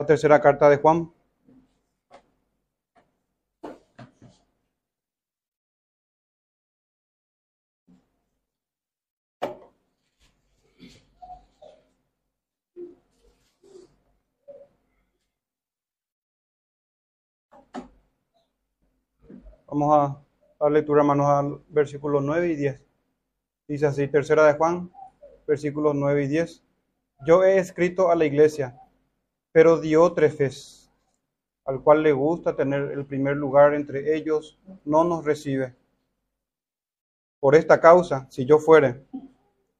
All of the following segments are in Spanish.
La tercera carta de Juan. Vamos a dar lectura, hermanos, al versículo 9 y 10. Dice así, tercera de Juan, versículos 9 y 10. Yo he escrito a la iglesia, pero Diótrefes, al cual le gusta tener el primer lugar entre ellos, no nos recibe. Por esta causa, si yo fuere,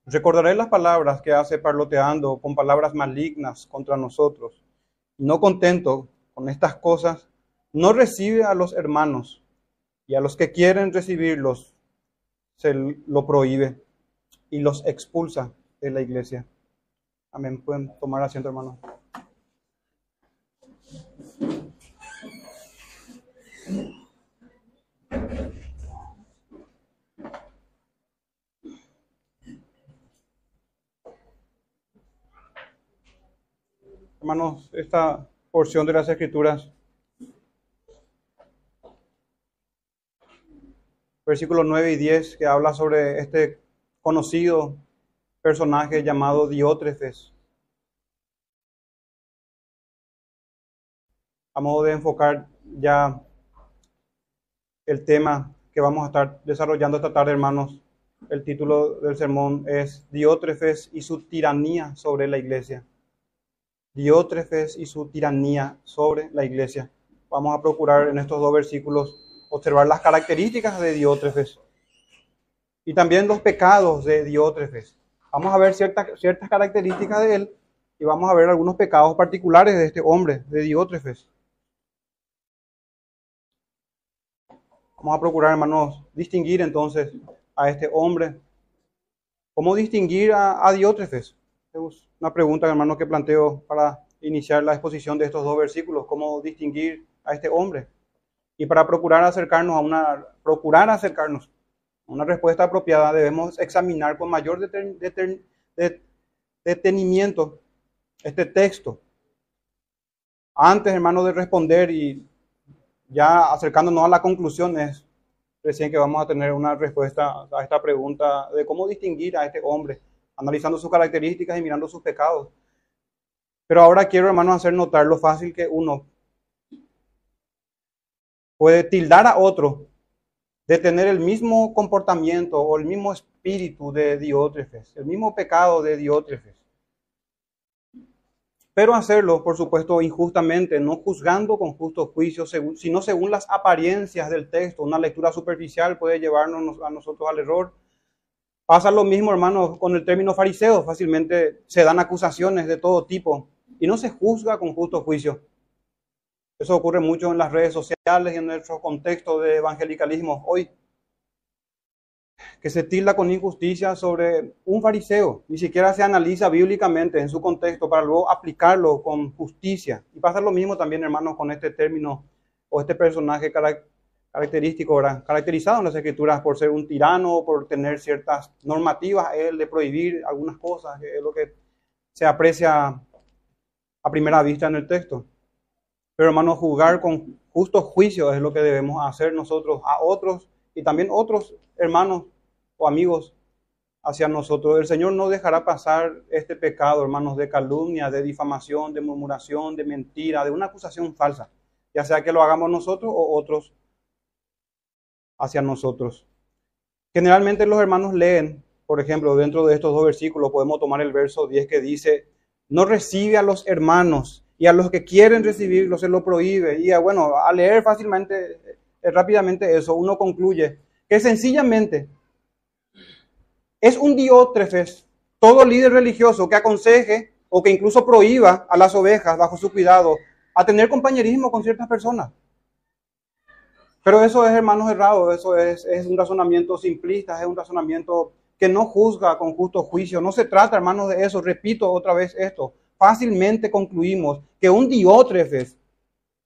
recordaré las palabras que hace parloteando con palabras malignas contra nosotros. No contento con estas cosas, no recibe a los hermanos y a los que quieren recibirlos se lo prohíbe y los expulsa de la iglesia. Amén. Pueden tomar asiento, hermano. Hermanos, esta porción de las escrituras versículos 9 y 10, que habla sobre este conocido personaje llamado Diótrefes. A modo de enfocar ya el tema que vamos a estar desarrollando esta tarde, hermanos, el título del sermón es Diótrefes y su tiranía sobre la iglesia. Diótrefes y su tiranía sobre la iglesia. Vamos a procurar en estos dos versículos observar las características de Diótrefes y también los pecados de Diótrefes. Vamos a ver ciertas, ciertas características de él y vamos a ver algunos pecados particulares de este hombre, de Diótrefes. Vamos a procurar, hermanos, distinguir entonces a este hombre. ¿Cómo distinguir a, a Diótrefes? Una pregunta, hermano, que planteo para iniciar la exposición de estos dos versículos. ¿Cómo distinguir a este hombre? Y para procurar acercarnos a una, procurar acercarnos a una respuesta apropiada, debemos examinar con mayor detenimiento este texto. Antes, hermano, de responder y ya acercándonos a la conclusión, es recién que vamos a tener una respuesta a esta pregunta de cómo distinguir a este hombre, analizando sus características y mirando sus pecados. Pero ahora quiero, hermano, hacer notar lo fácil que uno puede tildar a otro de tener el mismo comportamiento o el mismo espíritu de Diótrefes, el mismo pecado de Diótrefes. Pero hacerlo, por supuesto, injustamente, no juzgando con justo juicio, sino según las apariencias del texto. Una lectura superficial puede llevarnos a nosotros al error. Pasa lo mismo, hermano, con el término fariseo. Fácilmente se dan acusaciones de todo tipo y no se juzga con justo juicio. Eso ocurre mucho en las redes sociales y en nuestro contexto de evangelicalismo hoy. Que se tilda con injusticia sobre un fariseo. Ni siquiera se analiza bíblicamente en su contexto para luego aplicarlo con justicia. Y pasa lo mismo también, hermanos, con este término o este personaje característico, ¿verdad? caracterizado en las escrituras por ser un tirano, por tener ciertas normativas, él de prohibir algunas cosas, que es lo que se aprecia a primera vista en el texto. Pero hermanos, jugar con justo juicio es lo que debemos hacer nosotros a otros y también otros hermanos o amigos hacia nosotros. El Señor no dejará pasar este pecado, hermanos, de calumnia, de difamación, de murmuración, de mentira, de una acusación falsa, ya sea que lo hagamos nosotros o otros hacia nosotros. Generalmente los hermanos leen, por ejemplo, dentro de estos dos versículos podemos tomar el verso 10 que dice, no recibe a los hermanos y a los que quieren recibirlo se lo prohíbe. Y bueno, a leer fácilmente, eh, rápidamente eso, uno concluye que sencillamente es un diótrefes, todo líder religioso que aconseje o que incluso prohíba a las ovejas bajo su cuidado a tener compañerismo con ciertas personas. Pero eso es, hermanos, errado, eso es, es un razonamiento simplista, es un razonamiento que no juzga con justo juicio. No se trata, hermanos, de eso. Repito otra vez esto fácilmente concluimos que un diótrefes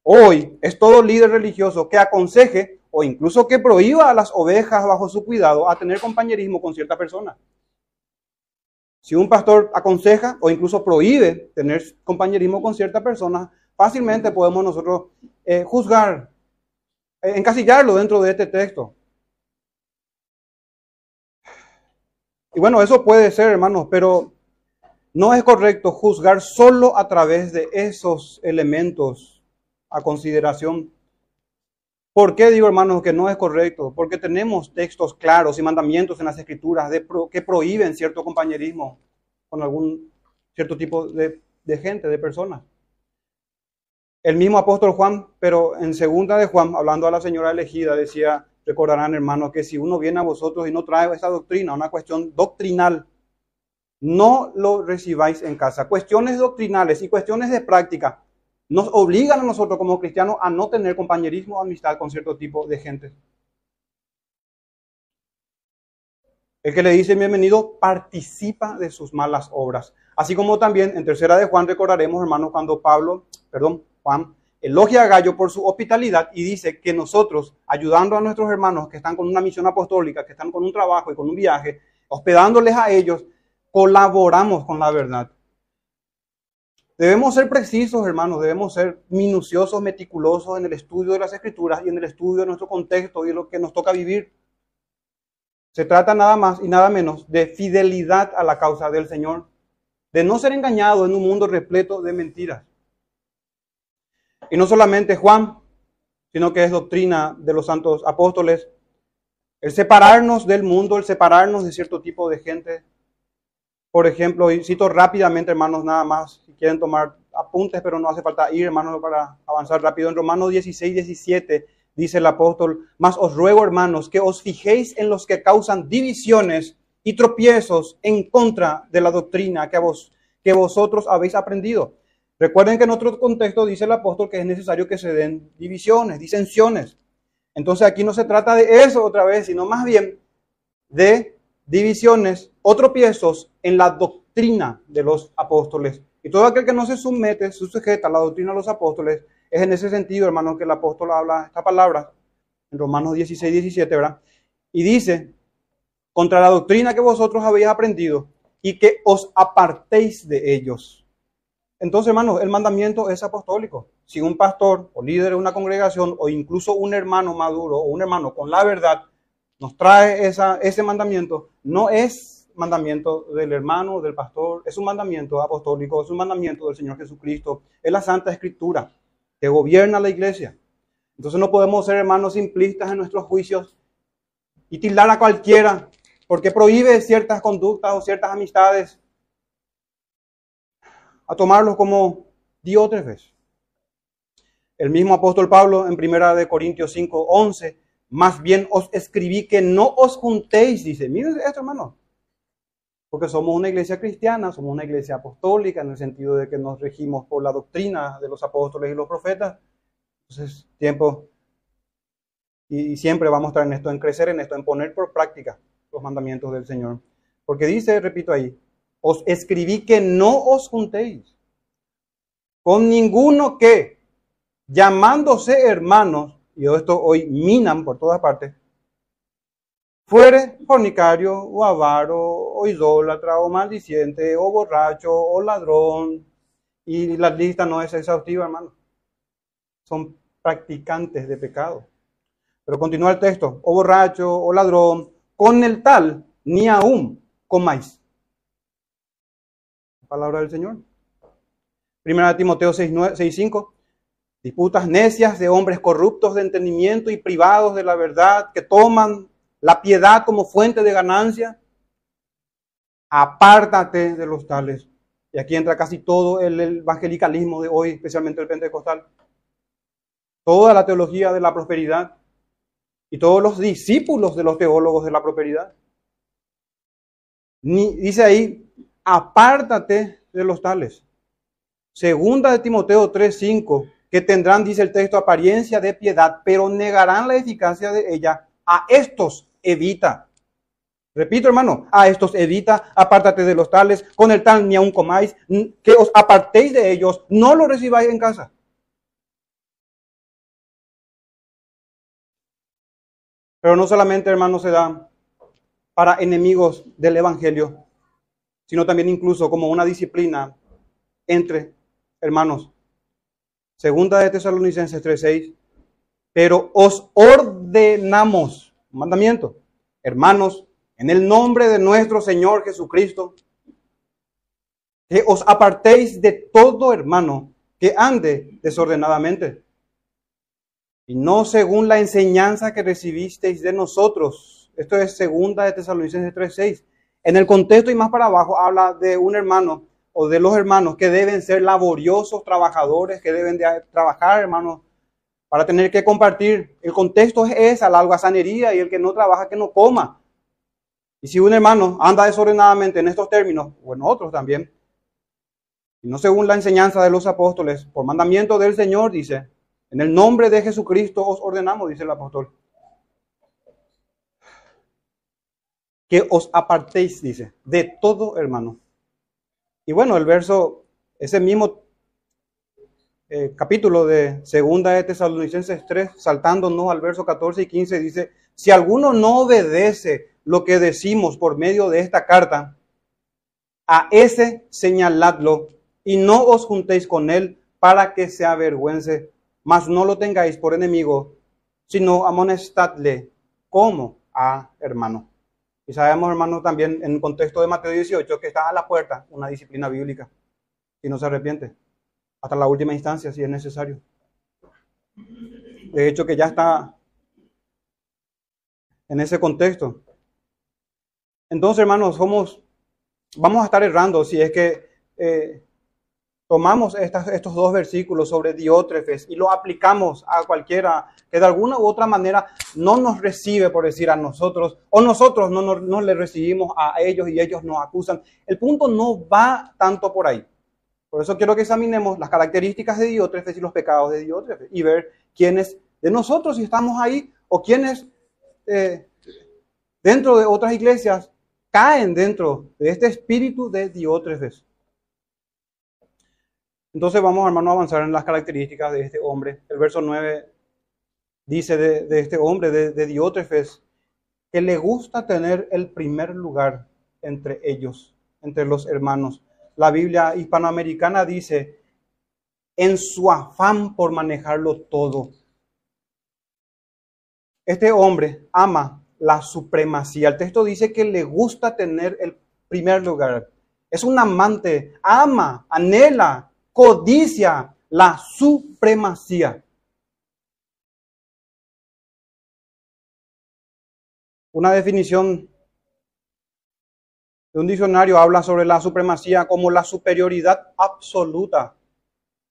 hoy es todo líder religioso que aconseje o incluso que prohíba a las ovejas bajo su cuidado a tener compañerismo con cierta persona. Si un pastor aconseja o incluso prohíbe tener compañerismo con cierta persona, fácilmente podemos nosotros eh, juzgar, encasillarlo dentro de este texto. Y bueno, eso puede ser, hermanos, pero no es correcto juzgar solo a través de esos elementos a consideración. ¿Por qué digo, hermanos, que no es correcto? Porque tenemos textos claros y mandamientos en las escrituras que prohíben cierto compañerismo con algún cierto tipo de, de gente, de personas. El mismo apóstol Juan, pero en segunda de Juan, hablando a la señora elegida, decía, recordarán hermanos, que si uno viene a vosotros y no trae esa doctrina, una cuestión doctrinal, no lo recibáis en casa. Cuestiones doctrinales y cuestiones de práctica nos obligan a nosotros como cristianos a no tener compañerismo o amistad con cierto tipo de gente. El que le dice bienvenido participa de sus malas obras. Así como también en tercera de Juan recordaremos, hermanos, cuando Pablo, perdón, Juan, elogia a Gallo por su hospitalidad y dice que nosotros, ayudando a nuestros hermanos que están con una misión apostólica, que están con un trabajo y con un viaje, hospedándoles a ellos, colaboramos con la verdad. Debemos ser precisos, hermanos, debemos ser minuciosos, meticulosos en el estudio de las escrituras y en el estudio de nuestro contexto y lo que nos toca vivir. Se trata nada más y nada menos de fidelidad a la causa del Señor, de no ser engañado en un mundo repleto de mentiras. Y no solamente Juan, sino que es doctrina de los santos apóstoles, el separarnos del mundo, el separarnos de cierto tipo de gente, por ejemplo, y cito rápidamente, hermanos, nada más, si quieren tomar apuntes, pero no hace falta ir, hermanos, para avanzar rápido. En Romanos 16, 17 dice el apóstol, mas os ruego, hermanos, que os fijéis en los que causan divisiones y tropiezos en contra de la doctrina que, vos, que vosotros habéis aprendido. Recuerden que en otro contexto dice el apóstol que es necesario que se den divisiones, disensiones. Entonces aquí no se trata de eso otra vez, sino más bien de divisiones o tropiezos en la doctrina de los apóstoles. Y todo aquel que no se somete, se sujeta a la doctrina de los apóstoles, es en ese sentido, hermano, que el apóstol habla esta palabra en Romanos 16, 17, ¿verdad? Y dice, contra la doctrina que vosotros habéis aprendido y que os apartéis de ellos. Entonces, hermanos, el mandamiento es apostólico. Si un pastor o líder de una congregación o incluso un hermano maduro o un hermano con la verdad nos trae ese mandamiento, no es mandamiento del hermano, del pastor, es un mandamiento apostólico, es un mandamiento del Señor Jesucristo, es la Santa Escritura que gobierna la iglesia. Entonces no podemos ser hermanos simplistas en nuestros juicios y tildar a cualquiera porque prohíbe ciertas conductas o ciertas amistades a tomarlos como diótrefes. El mismo apóstol Pablo en 1 Corintios 5, 11 más bien os escribí que no os juntéis, dice. Miren esto, hermano. Porque somos una iglesia cristiana, somos una iglesia apostólica en el sentido de que nos regimos por la doctrina de los apóstoles y los profetas. Entonces, tiempo. Y, siempre vamos a estar en esto, en crecer en esto, en poner por práctica los mandamientos del Señor. Porque dice, repito ahí, os escribí que no os juntéis con ninguno que, llamándose hermanos, y esto hoy minan por todas partes, fuere fornicario o avaro o idólatra o maldiciente o borracho o ladrón. Y la lista no es exhaustiva, hermano. Son practicantes de pecado. Pero continúa el texto, o borracho o ladrón, con el tal ni aún comáis. Palabra del Señor. Primera Timoteo 6.5. Disputas necias de hombres corruptos de entendimiento y privados de la verdad, que toman la piedad como fuente de ganancia. Apártate de los tales. Y aquí entra casi todo el evangelicalismo de hoy, especialmente el pentecostal. Toda la teología de la prosperidad y todos los discípulos de los teólogos de la prosperidad. Ni, dice ahí, apártate de los tales. Segunda de Timoteo 3:5 que tendrán, dice el texto, apariencia de piedad, pero negarán la eficacia de ella. A estos evita. Repito, hermano, a estos evita, apártate de los tales, con el tal ni aun comáis, que os apartéis de ellos, no lo recibáis en casa. Pero no solamente, hermano, se da para enemigos del Evangelio, sino también incluso como una disciplina entre hermanos. Segunda de Tesalonicenses 3:6, pero os ordenamos, mandamiento, hermanos, en el nombre de nuestro Señor Jesucristo, que os apartéis de todo hermano que ande desordenadamente, y no según la enseñanza que recibisteis de nosotros. Esto es segunda de Tesalonicenses 3:6. En el contexto y más para abajo habla de un hermano o de los hermanos que deben ser laboriosos trabajadores, que deben de trabajar, hermanos, para tener que compartir. El contexto es esa, la algazanería y el que no trabaja que no coma. Y si un hermano anda desordenadamente en estos términos, o en otros también, y no según la enseñanza de los apóstoles, por mandamiento del Señor, dice, en el nombre de Jesucristo os ordenamos, dice el apóstol, que os apartéis, dice, de todo hermano. Y bueno, el verso, ese mismo eh, capítulo de Segunda de Tesalonicenses 3, saltándonos al verso 14 y 15, dice, si alguno no obedece lo que decimos por medio de esta carta, a ese señaladlo y no os juntéis con él para que se avergüence, mas no lo tengáis por enemigo, sino amonestadle como a hermano. Y sabemos, hermano, también en el contexto de Mateo 18 que está a la puerta una disciplina bíblica y no se arrepiente hasta la última instancia si es necesario. De hecho, que ya está en ese contexto. Entonces, hermanos, somos, vamos a estar errando si es que eh, tomamos estos dos versículos sobre Diótrefes y lo aplicamos a cualquiera que de alguna u otra manera no nos recibe, por decir a nosotros, o nosotros no, no, le recibimos a ellos y ellos nos acusan. El punto no va tanto por ahí. Por eso quiero que examinemos las características de Diótrefes y los pecados de Diótrefes y ver quiénes de nosotros, si estamos ahí, o quiénes eh, dentro de otras iglesias caen dentro de este espíritu de Diótrefes. Entonces vamos, hermano, a avanzar en las características de este hombre. El verso 9 dice de, este hombre, de, de Diótrefes, que le gusta tener el primer lugar entre ellos, entre los hermanos. La Biblia hispanoamericana dice, en su afán por manejarlo todo. Este hombre ama la supremacía. El texto dice que le gusta tener el primer lugar. Es un amante, ama, anhela codicia la supremacía. Una definición de un diccionario habla sobre la supremacía como la superioridad absoluta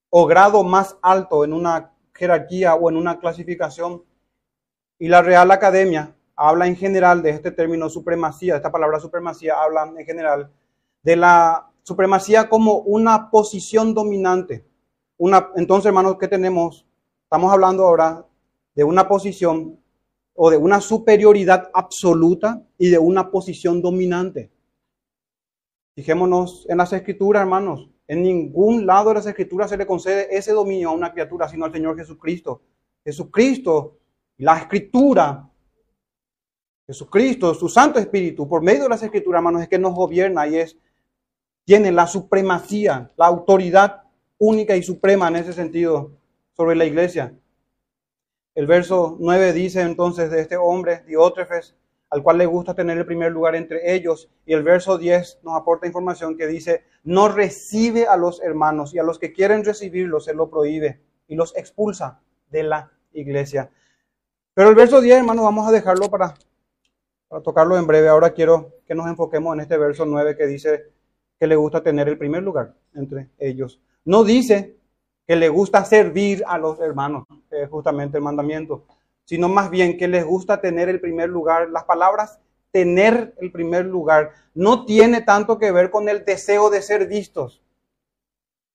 o grado más alto en una jerarquía o en una clasificación. Y la Real Academia habla en general de este término supremacía, esta palabra supremacía habla en general de la supremacía como una posición dominante. Una, entonces, hermanos, ¿qué tenemos? Estamos hablando ahora de una posición o de una superioridad absoluta y de una posición dominante. Fijémonos en las escrituras, hermanos. En ningún lado de las escrituras se le concede ese dominio a una criatura, sino al Señor Jesucristo. Jesucristo, la escritura, Jesucristo, su Santo Espíritu, por medio de las escrituras, hermanos, es que nos gobierna y es tiene la supremacía, la autoridad única y suprema en ese sentido sobre la iglesia. El verso 9 dice entonces de este hombre, Diótrefes, al cual le gusta tener el primer lugar entre ellos. Y el verso 10 nos aporta información que dice, no recibe a los hermanos y a los que quieren recibirlos se lo prohíbe y los expulsa de la iglesia. Pero el verso 10, hermanos, vamos a dejarlo para, para tocarlo en breve. Ahora quiero que nos enfoquemos en este verso 9 que dice, que le gusta tener el primer lugar entre ellos. No dice que le gusta servir a los hermanos, es justamente el mandamiento, sino más bien que les gusta tener el primer lugar. Las palabras tener el primer lugar no tiene tanto que ver con el deseo de ser vistos.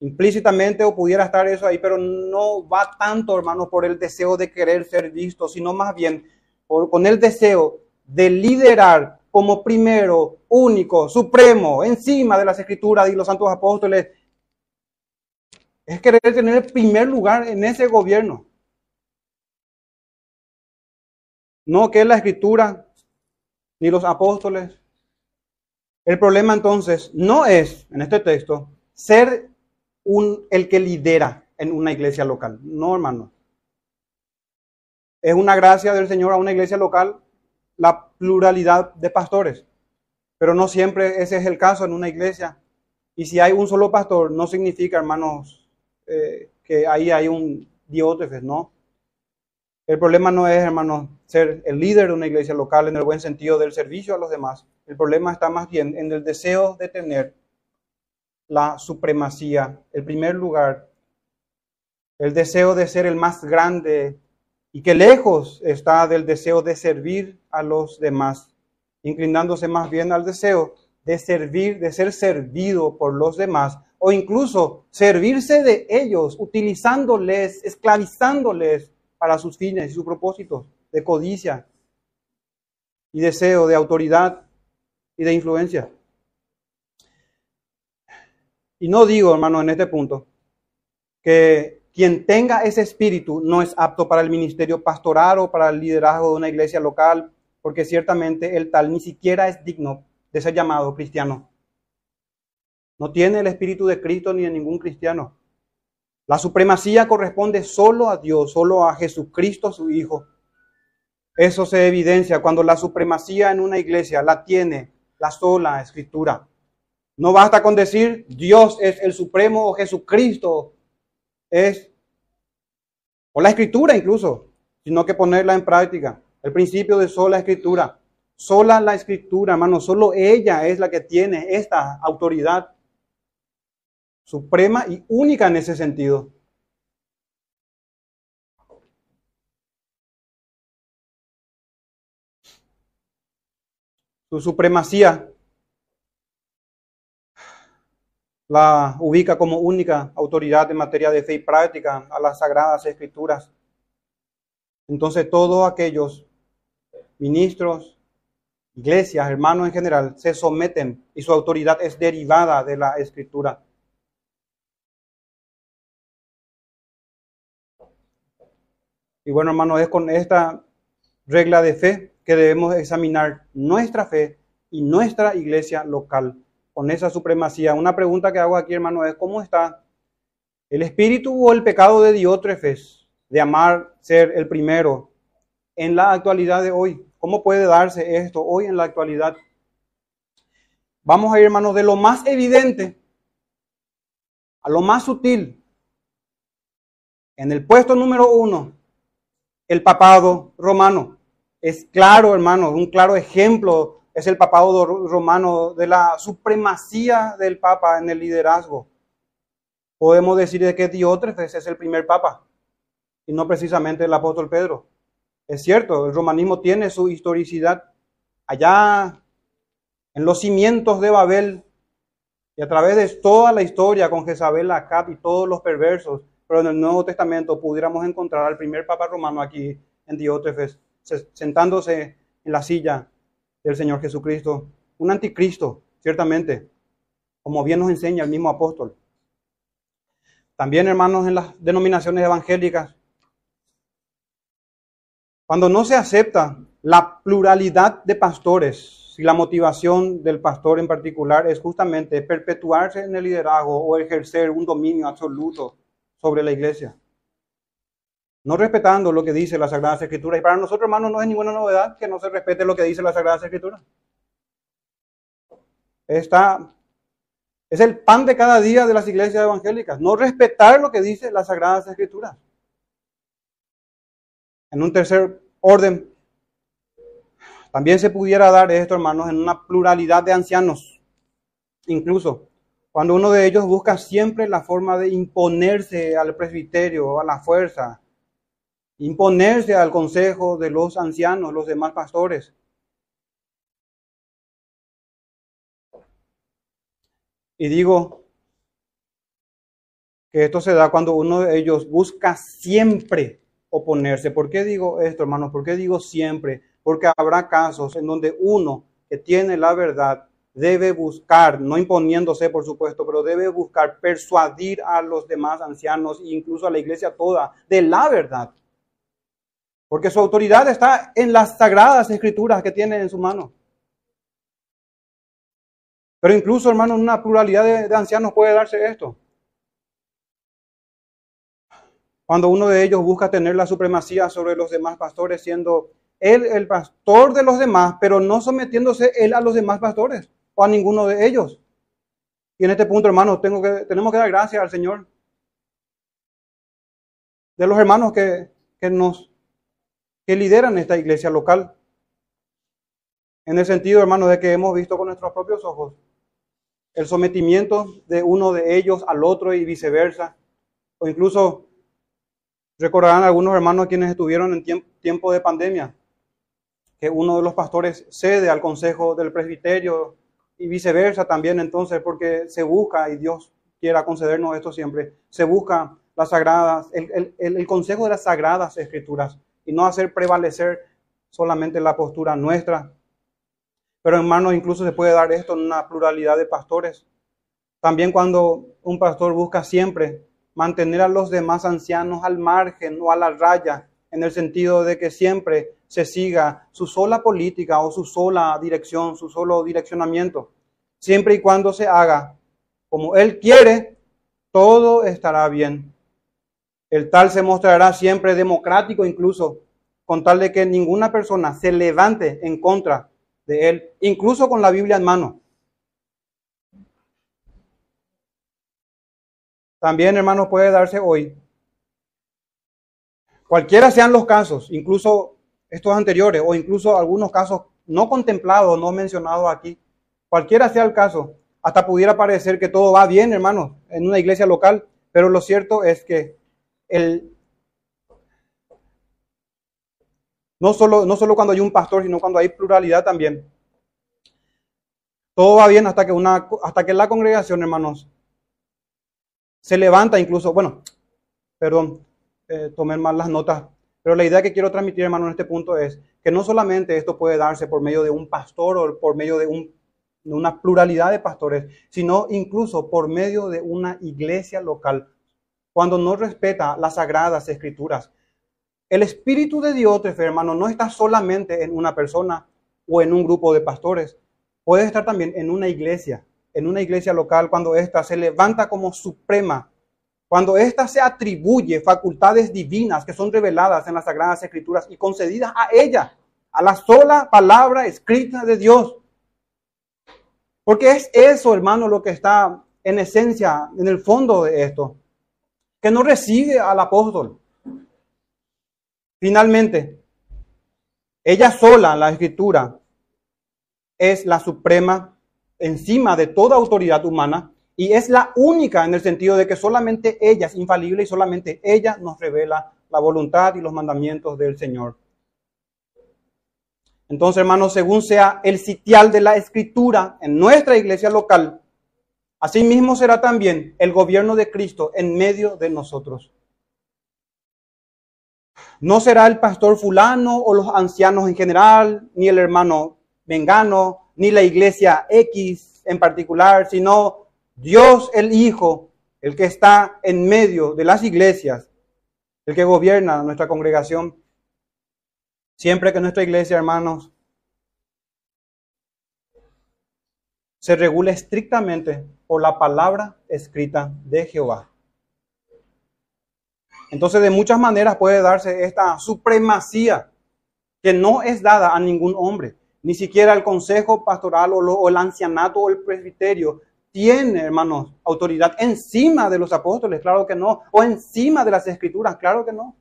Implícitamente o pudiera estar eso ahí, pero no va tanto, hermanos, por el deseo de querer ser vistos, sino más bien con el deseo de liderar como primero, único, supremo, encima de las escrituras y los santos apóstoles, es querer tener el primer lugar en ese gobierno. No que la escritura, ni los apóstoles, El problema entonces no es, en este texto, ser un, el que lidera en una iglesia local. No, hermano. Es una gracia del Señor a una iglesia local la pluralidad de pastores. Pero no siempre ese es el caso en una iglesia. Y si hay un solo pastor, no significa, hermanos, eh, que ahí hay un diótrefes, ¿no? El problema no es, hermanos, ser el líder de una iglesia local en el buen sentido del servicio a los demás. El problema está más bien en el deseo de tener la supremacía, el primer lugar, el deseo de ser el más grande y que lejos está del deseo de servir a los demás, inclinándose más bien al deseo de servir, de ser servido por los demás, o incluso servirse de ellos, utilizándoles, esclavizándoles para sus fines y sus propósitos de codicia y deseo de autoridad y de influencia. Y no digo, hermano, en este punto, que quien tenga ese espíritu no es apto para el ministerio pastoral o para el liderazgo de una iglesia local, porque ciertamente el tal ni siquiera es digno de ser llamado cristiano. No tiene el espíritu de Cristo ni de ningún cristiano. La supremacía corresponde solo a Dios, solo a Jesucristo su Hijo. Eso se evidencia cuando la supremacía en una iglesia la tiene la sola escritura. No basta con decir Dios es el supremo o Jesucristo es, o la escritura incluso, sino que ponerla en práctica. El principio de sola escritura. Sola la escritura, hermano, solo ella es la que tiene esta autoridad suprema y única en ese sentido. Su supremacía la ubica como única autoridad en materia de fe y práctica a las sagradas escrituras. Entonces todos aquellos ministros, iglesias, hermanos en general, se someten y su autoridad es derivada de la escritura. Y bueno, hermano, es con esta regla de fe que debemos examinar nuestra fe y nuestra iglesia local con esa supremacía. Una pregunta que hago aquí, hermano, es ¿cómo está el espíritu o el pecado de Diótrefes de amar ser el primero en la actualidad de hoy? ¿Cómo puede darse esto hoy en la actualidad? Vamos a ir, hermanos, de lo más evidente a lo más sutil. En el puesto número uno, el papado romano. Es claro, hermano, un claro ejemplo es el papado romano, de la supremacía del papa en el liderazgo. Podemos decir de que Diótrefes es el primer papa y no precisamente el apóstol Pedro. Es cierto, el romanismo tiene su historicidad allá en los cimientos de Babel y a través de toda la historia con Jezabel, Acab y todos los perversos, pero en el Nuevo Testamento pudiéramos encontrar al primer papa romano aquí en Diótrefes, sentándose en la silla del Señor Jesucristo. Un anticristo, ciertamente, como bien nos enseña el mismo apóstol. También, hermanos, en las denominaciones evangélicas, cuando no se acepta la pluralidad de pastores, si la motivación del pastor en particular es justamente perpetuarse en el liderazgo o ejercer un dominio absoluto sobre la iglesia, no respetando lo que dice la Sagrada Escritura. Y para nosotros, hermanos, no es ninguna novedad que no se respete lo que dice la Sagrada Escritura. Está, es el pan de cada día de las iglesias evangélicas, no respetar lo que dice la Sagrada Escritura. En un tercer orden, también se pudiera dar esto, hermanos, en una pluralidad de ancianos, incluso cuando uno de ellos busca siempre la forma de imponerse al presbiterio, a la fuerza, imponerse al consejo de los ancianos, los demás pastores. Y digo que esto se da cuando uno de ellos busca siempre oponerse. ¿Por qué digo esto, hermanos? ¿Por qué digo siempre? Porque habrá casos en donde uno que tiene la verdad debe buscar, no imponiéndose por supuesto, pero debe buscar persuadir a los demás ancianos e incluso a la iglesia toda de la verdad. Porque su autoridad está en las sagradas escrituras que tiene en su mano. Pero incluso, hermano, en una pluralidad de ancianos puede darse esto. Cuando uno de ellos busca tener la supremacía sobre los demás pastores, siendo él el pastor de los demás, pero no sometiéndose él a los demás pastores o a ninguno de ellos. Y en este punto, hermanos, tengo que, tenemos que dar gracias al Señor. De los hermanos que, que nos que lideran esta iglesia local. En el sentido, hermanos, de que hemos visto con nuestros propios ojos el sometimiento de uno de ellos al otro y viceversa. O incluso recordarán algunos hermanos quienes estuvieron en tiempo de pandemia, que uno de los pastores cede al consejo del presbiterio y viceversa también entonces, porque se busca, y Dios quiera concedernos esto siempre, se busca las sagradas, el, el consejo de las sagradas escrituras y no hacer prevalecer solamente la postura nuestra. Pero hermanos, incluso se puede dar esto en una pluralidad de pastores. También cuando un pastor busca siempre mantener a los demás ancianos al margen o a la raya, en el sentido de que siempre se siga su sola política o su sola dirección, su solo direccionamiento. Siempre y cuando se haga como Él quiere, todo estará bien. El tal se mostrará siempre democrático incluso, con tal de que ninguna persona se levante en contra de Él, incluso con la Biblia en mano. También, hermanos, puede darse hoy. Cualquiera sean los casos, incluso estos anteriores o incluso algunos casos no contemplados, no mencionados aquí, cualquiera sea el caso, hasta pudiera parecer que todo va bien, hermanos, en una iglesia local, pero lo cierto es que el, no, solo, no solo cuando hay un pastor, sino cuando hay pluralidad también. Todo va bien hasta que, una, hasta que la congregación, hermanos, se levanta incluso, bueno, perdón, eh, tomé mal las notas, pero la idea que quiero transmitir, hermano, en este punto es que no solamente esto puede darse por medio de un pastor o por medio de, de una pluralidad de pastores, sino incluso por medio de una iglesia local, cuando no respeta las sagradas escrituras. El Espíritu de Dios, hermano, no está solamente en una persona o en un grupo de pastores, puede estar también en una iglesia en una iglesia local cuando ésta se levanta como suprema, cuando ésta se atribuye facultades divinas que son reveladas en las Sagradas Escrituras y concedidas a ella, a la sola palabra escrita de Dios. Porque es eso, hermano, lo que está en esencia, en el fondo de esto, que no recibe al apóstol. Finalmente, ella sola, la escritura, es la suprema encima de toda autoridad humana y es la única en el sentido de que solamente ella es infalible y solamente ella nos revela la voluntad y los mandamientos del Señor. Entonces, hermanos, según sea el sitial de la escritura en nuestra iglesia local, asimismo será también el gobierno de Cristo en medio de nosotros. No será el pastor fulano o los ancianos en general, ni el hermano vengano, ni la iglesia X en particular, sino Dios el Hijo, el que está en medio de las iglesias, el que gobierna nuestra congregación. Siempre que nuestra iglesia, hermanos, se regula estrictamente por la palabra escrita de Jehová. Entonces, de muchas maneras puede darse esta supremacía que no es dada a ningún hombre. Ni siquiera el consejo pastoral o, el ancianato o el presbiterio tiene, hermanos, autoridad encima de los apóstoles, claro que no, o encima de las escrituras, claro que no.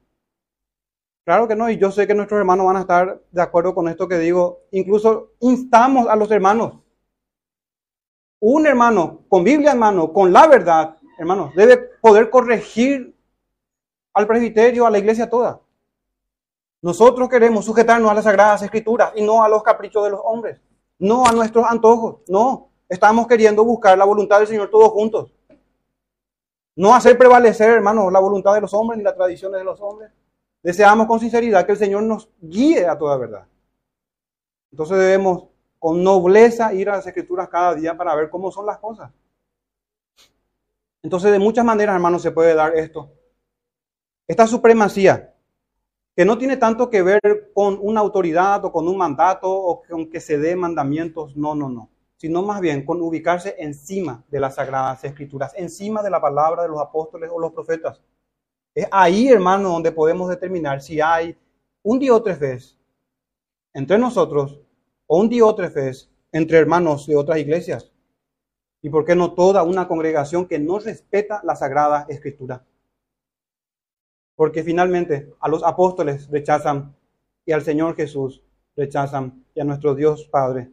Claro que no, y yo sé que nuestros hermanos van a estar de acuerdo con esto que digo. Incluso instamos a los hermanos. Un hermano con Biblia en mano, con la verdad, hermanos, debe poder corregir al presbiterio, a la iglesia toda. Nosotros queremos sujetarnos a las sagradas escrituras y no a los caprichos de los hombres, no a nuestros antojos, no. Estamos queriendo buscar la voluntad del Señor todos juntos. No hacer prevalecer, hermanos, la voluntad de los hombres ni las tradiciones de los hombres. Deseamos con sinceridad que el Señor nos guíe a toda verdad. Entonces debemos con nobleza ir a las escrituras cada día para ver cómo son las cosas. Entonces de muchas maneras, hermanos, se puede dar esto. Esta supremacía que no tiene tanto que ver con una autoridad o con un mandato o con que se dé mandamientos, no, no, no, sino más bien con ubicarse encima de las sagradas escrituras, encima de la palabra de los apóstoles o los profetas. Es ahí, hermano, donde podemos determinar si hay un diótrefes entre nosotros o un diótrefes entre hermanos de otras iglesias. Y por qué no toda una congregación que no respeta la sagrada escritura. Porque finalmente a los apóstoles rechazan y al Señor Jesús rechazan y a nuestro Dios Padre.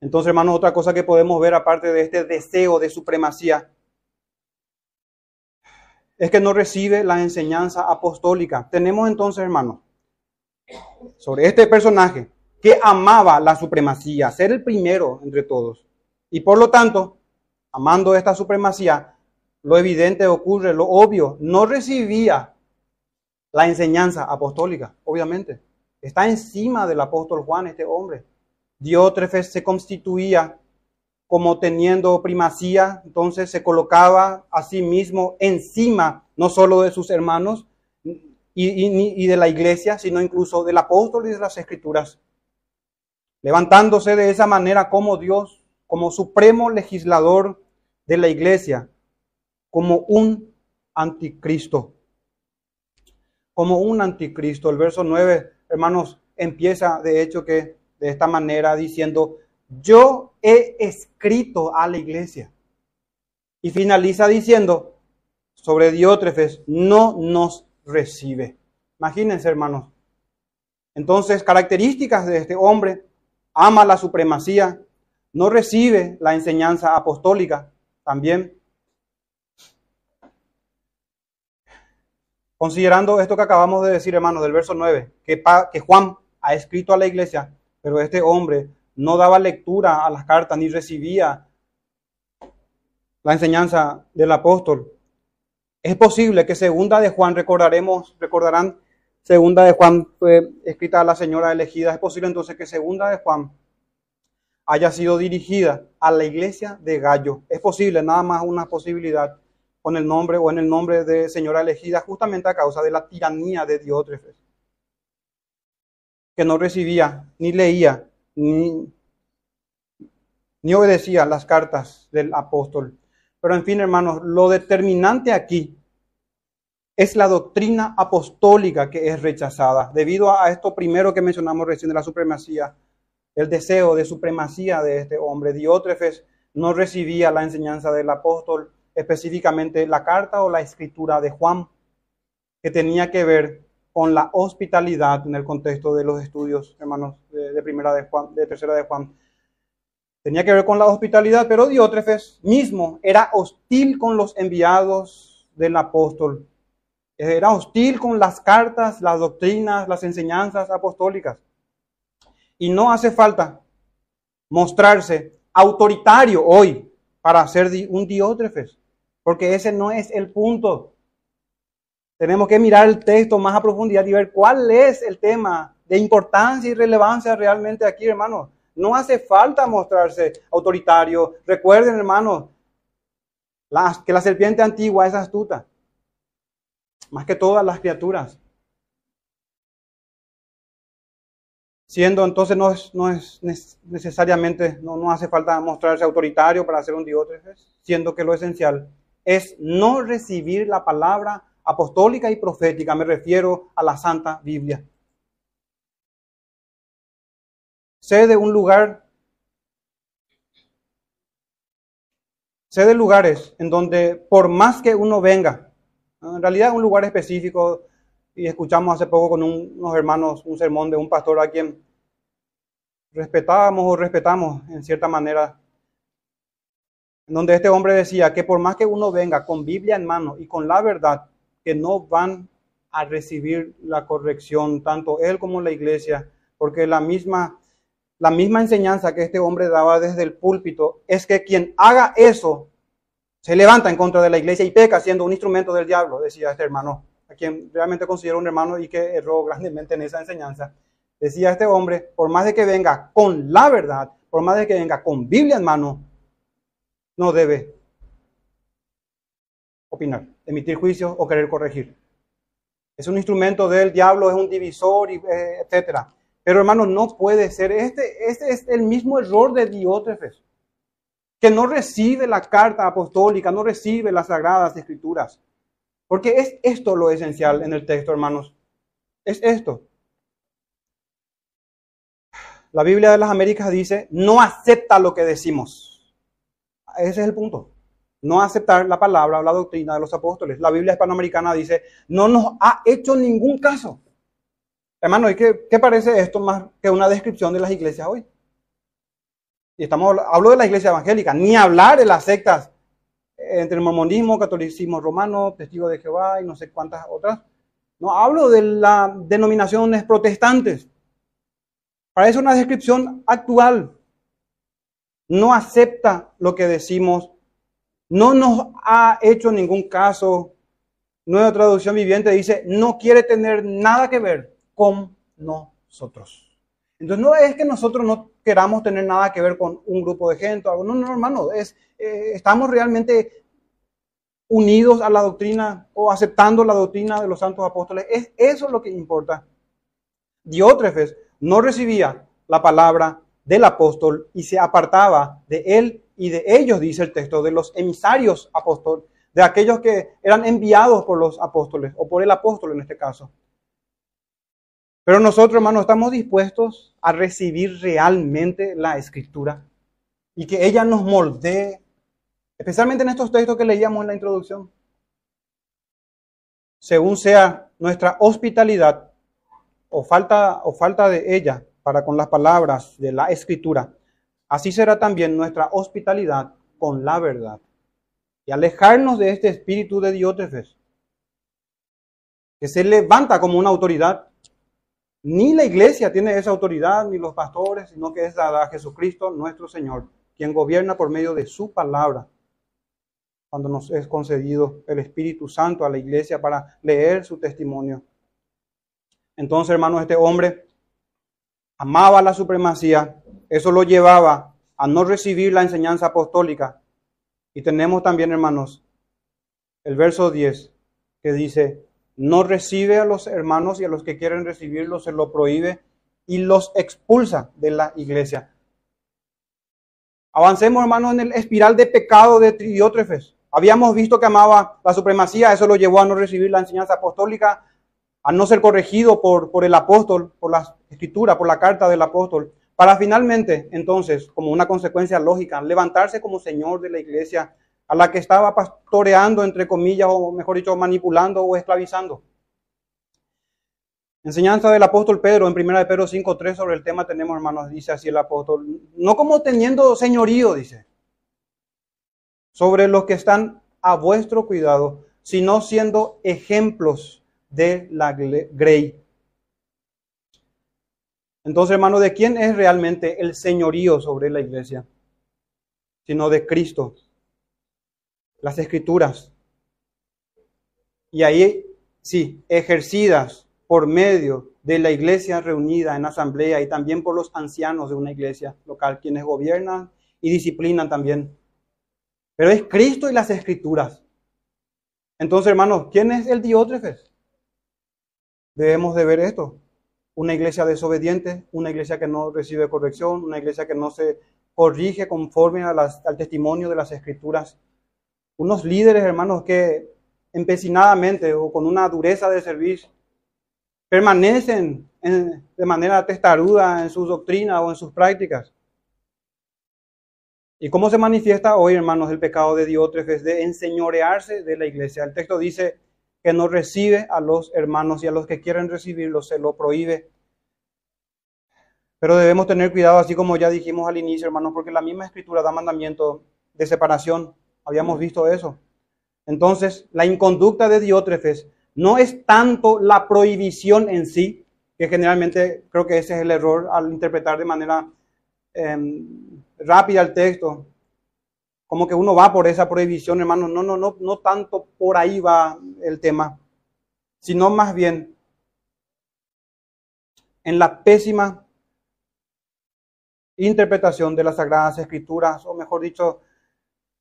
Entonces, hermano, otra cosa que podemos ver aparte de este deseo de supremacía es que no recibe la enseñanza apostólica. Tenemos entonces, hermano, sobre este personaje que amaba la supremacía, ser el primero entre todos. Y por lo tanto, amando esta supremacía, lo evidente ocurre, lo obvio, no recibía la enseñanza apostólica, obviamente. Está encima del apóstol Juan, este hombre. Diótrefes se constituía como teniendo primacía, entonces se colocaba a sí mismo encima no solo de sus hermanos y, de la iglesia, sino incluso del apóstol y de las escrituras, levantándose de esa manera como Dios, como supremo legislador de la iglesia, como un anticristo, como un anticristo. El verso 9, hermanos, empieza de hecho que de esta manera diciendo, yo he escrito a la iglesia. Y finaliza diciendo sobre Diótrefes, no nos recibe. Imagínense, hermanos. Entonces, características de este hombre, ama la supremacía, no recibe la enseñanza apostólica también. Considerando esto que acabamos de decir, hermanos, del verso 9, que, que Juan ha escrito a la iglesia, pero este hombre no daba lectura a las cartas ni recibía la enseñanza del apóstol. Es posible que segunda de Juan, recordaremos, recordarán, segunda de Juan fue escrita a la señora elegida. Es posible entonces que segunda de Juan haya sido dirigida a la iglesia de Gallo. Es posible, nada más una posibilidad con el nombre o en el nombre de señora elegida, justamente a causa de la tiranía de Diótrefes, que no recibía ni leía ni, ni obedecía las cartas del apóstol. Pero en fin, hermanos, lo determinante aquí es la doctrina apostólica que es rechazada, debido a esto primero que mencionamos recién de la supremacía, el deseo de supremacía de este hombre. Diótrefes no recibía la enseñanza del apóstol, específicamente la carta o la escritura de Juan, que tenía que ver con la hospitalidad en el contexto de los estudios, hermanos, de, primera de Juan, de tercera de Juan. Tenía que ver con la hospitalidad, pero Diótrefes mismo era hostil con los enviados del apóstol. Era hostil con las cartas, las doctrinas, las enseñanzas apostólicas. Y no hace falta mostrarse autoritario hoy para ser un Diótrefes, porque ese no es el punto. Tenemos que mirar el texto más a profundidad y ver cuál es el tema de importancia y relevancia realmente aquí, hermanos. No hace falta mostrarse autoritario. Recuerden, hermanos, que la serpiente antigua es astuta, más que todas las criaturas. Siendo entonces no es, no es necesariamente, no, no hace falta mostrarse autoritario para hacer un diótrefes, siendo que lo esencial es no recibir la palabra apostólica y profética, me refiero a la Santa Biblia. Sé de un lugar, sé de lugares en donde por más que uno venga, en realidad un lugar específico, y escuchamos hace poco con unos hermanos un sermón de un pastor a quien respetábamos o respetamos en cierta manera, donde este hombre decía que por más que uno venga con Biblia en mano y con la verdad, que no van a recibir la corrección, tanto él como la iglesia, porque la misma, la misma enseñanza que este hombre daba desde el púlpito es que quien haga eso se levanta en contra de la iglesia y peca siendo un instrumento del diablo, decía este hermano, a quien realmente considero un hermano y que erró grandemente en esa enseñanza. Decía este hombre, por más de que venga con la verdad, por más de que venga con Biblia en mano, no debe opinar, emitir juicio o querer corregir. Es un instrumento del diablo, es un divisor, eh, etc. Pero hermanos, no puede ser. Este, este es el mismo error de Diótrefes, que no recibe la carta apostólica, no recibe las sagradas escrituras. Porque es esto lo esencial en el texto, hermanos. Es esto. La Biblia de las Américas dice, no acepta lo que decimos. Ese es el punto. No aceptar la palabra o la doctrina de los apóstoles. La Biblia hispanoamericana dice, no nos ha hecho ningún caso. Hermano, ¿y qué, parece esto más que una descripción de las iglesias hoy? Y estamos, hablo de la iglesia evangélica, ni hablar de las sectas entre el mormonismo, catolicismo romano, testigo de Jehová y no sé cuántas otras. No hablo de las denominaciones protestantes. Parece una descripción actual. No acepta lo que decimos. No nos ha hecho ningún caso. Nueva traducción viviente dice, no quiere tener nada que ver con nosotros. Entonces no es que nosotros no queramos tener nada que ver con un grupo de gente algo. No, no, hermano, es, eh, estamos realmente unidos a la doctrina o aceptando la doctrina de los santos apóstoles. Es eso lo que importa. Diótrefes no recibía la palabra del apóstol y se apartaba de él y de ellos, dice el texto, de los emisarios apóstoles, de aquellos que eran enviados por los apóstoles o por el apóstol en este caso. Pero nosotros, hermanos, estamos dispuestos a recibir realmente la escritura y que ella nos moldee, especialmente en estos textos que leíamos en la introducción. Según sea nuestra hospitalidad o falta, o falta de ella para con las palabras de la escritura, así será también nuestra hospitalidad con la verdad. Y alejarnos de este espíritu de Diótrefes, que se levanta como una autoridad ni la iglesia tiene esa autoridad, ni los pastores, sino que es dada a Jesucristo nuestro Señor, quien gobierna por medio de su palabra. Cuando nos es concedido el Espíritu Santo a la iglesia para leer su testimonio. Entonces, hermanos, este hombre amaba la supremacía, eso lo llevaba a no recibir la enseñanza apostólica. Y tenemos también, hermanos, el verso 10 que dice, no recibe a los hermanos y a los que quieren recibirlo se lo prohíbe y los expulsa de la iglesia. Avancemos, hermanos, en el espiral de pecado de Diótrefes. Habíamos visto que amaba la supremacía, eso lo llevó a no recibir la enseñanza apostólica, a no ser corregido por, por el apóstol, por la escritura, por la carta del apóstol, para finalmente, entonces, como una consecuencia lógica, levantarse como señor de la iglesia a la que estaba pastoreando, entre comillas, o mejor dicho, manipulando o esclavizando. Enseñanza del apóstol Pedro, en 1 de Pedro 5.3 sobre el tema tenemos, hermanos, dice así el apóstol, no como teniendo señorío, dice, sobre los que están a vuestro cuidado, sino siendo ejemplos de la grey. Entonces, hermano, ¿de quién es realmente el señorío sobre la iglesia? Sino de Cristo las escrituras. Y ahí, sí, ejercidas por medio de la iglesia reunida en asamblea y también por los ancianos de una iglesia local, quienes gobiernan y disciplinan también. Pero es Cristo y las escrituras. Entonces, hermanos, ¿quién es el Diótrefes? Debemos de ver esto. Una iglesia desobediente, una iglesia que no recibe corrección, una iglesia que no se corrige conforme a al testimonio de las escrituras unos líderes, hermanos, que empecinadamente o con una dureza de servicio permanecen de manera testaruda en sus doctrinas o en sus prácticas. ¿Y cómo se manifiesta hoy, hermanos, el pecado de Diótrefes de enseñorearse de la iglesia? El texto dice que no recibe a los hermanos y a los que quieren recibirlo se lo prohíbe. Pero debemos tener cuidado, así como ya dijimos al inicio, hermanos, porque la misma escritura da mandamiento de separación Habíamos visto eso. Entonces, la inconducta de Diótrefes no es tanto la prohibición en sí, que generalmente creo que ese es el error al interpretar de manera em, rápida el texto, como que uno va por esa prohibición, hermano. No, no, no, no tanto por ahí va el tema, sino más bien en la pésima interpretación de las Sagradas Escrituras, o mejor dicho,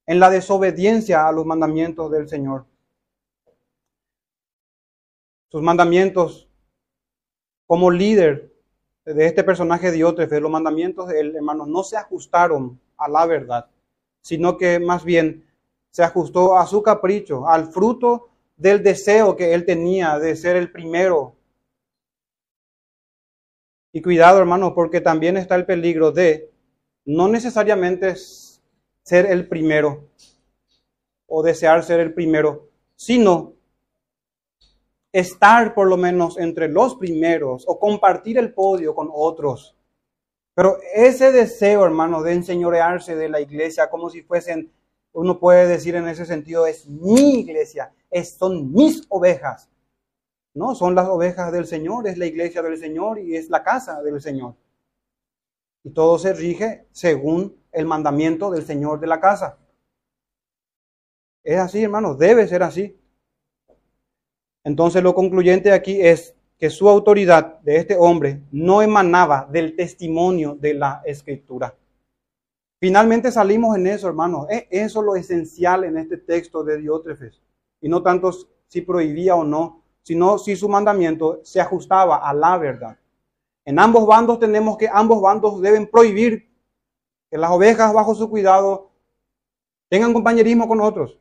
en la desobediencia a los mandamientos del Señor. Sus mandamientos como líder de este personaje Diótrefes, los mandamientos de él, hermanos, no se ajustaron a la verdad, sino que más bien se ajustó a su capricho, al fruto del deseo que él tenía de ser el primero. Y cuidado, hermanos, porque también está el peligro de no necesariamente ser el primero o desear ser el primero, sino estar por lo menos entre los primeros o compartir el podio con otros. Pero ese deseo, hermano, de enseñorearse de la iglesia como si fuesen, uno puede decir en ese sentido, es mi iglesia, es, son mis ovejas. No, son las ovejas del Señor, es la iglesia del Señor y es la casa del Señor. Y todo se rige según el mandamiento del Señor de la casa. Es así, hermanos, debe ser así. Entonces lo concluyente aquí es que su autoridad de este hombre no emanaba del testimonio de la escritura. Finalmente salimos en eso, hermanos. Es eso lo esencial en este texto de Diótrefes. Y no tanto si prohibía o no, sino si su mandamiento se ajustaba a la verdad. En ambos bandos tenemos que ambos bandos deben prohibir que las ovejas bajo su cuidado tengan compañerismo con otros.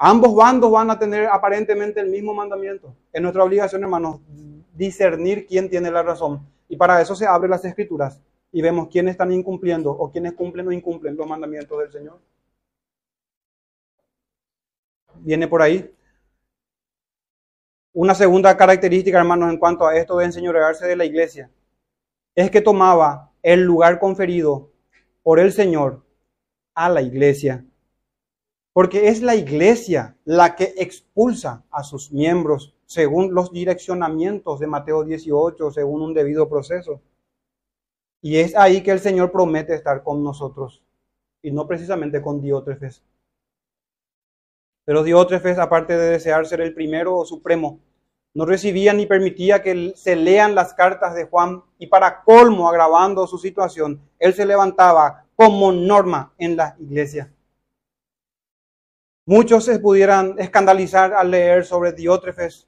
Ambos bandos van a tener aparentemente el mismo mandamiento. Es nuestra obligación, hermanos, discernir quién tiene la razón. Y para eso se abren las escrituras y vemos quiénes están incumpliendo o quiénes cumplen o incumplen los mandamientos del Señor. Viene por ahí. Una segunda característica, hermanos, en cuanto a esto de enseñorearse de la iglesia, es que tomaba el lugar conferido por el Señor a la iglesia porque es la iglesia la que expulsa a sus miembros según los direccionamientos de Mateo 18, según un debido proceso. Y es ahí que el Señor promete estar con nosotros, y no precisamente con Diótrefes. Pero Diótrefes, aparte de desear ser el primero o supremo, no recibía ni permitía que se lean las cartas de Juan y para colmo, agravando su situación, él se levantaba como norma en la iglesia. Muchos se pudieran escandalizar al leer sobre Diótrefes,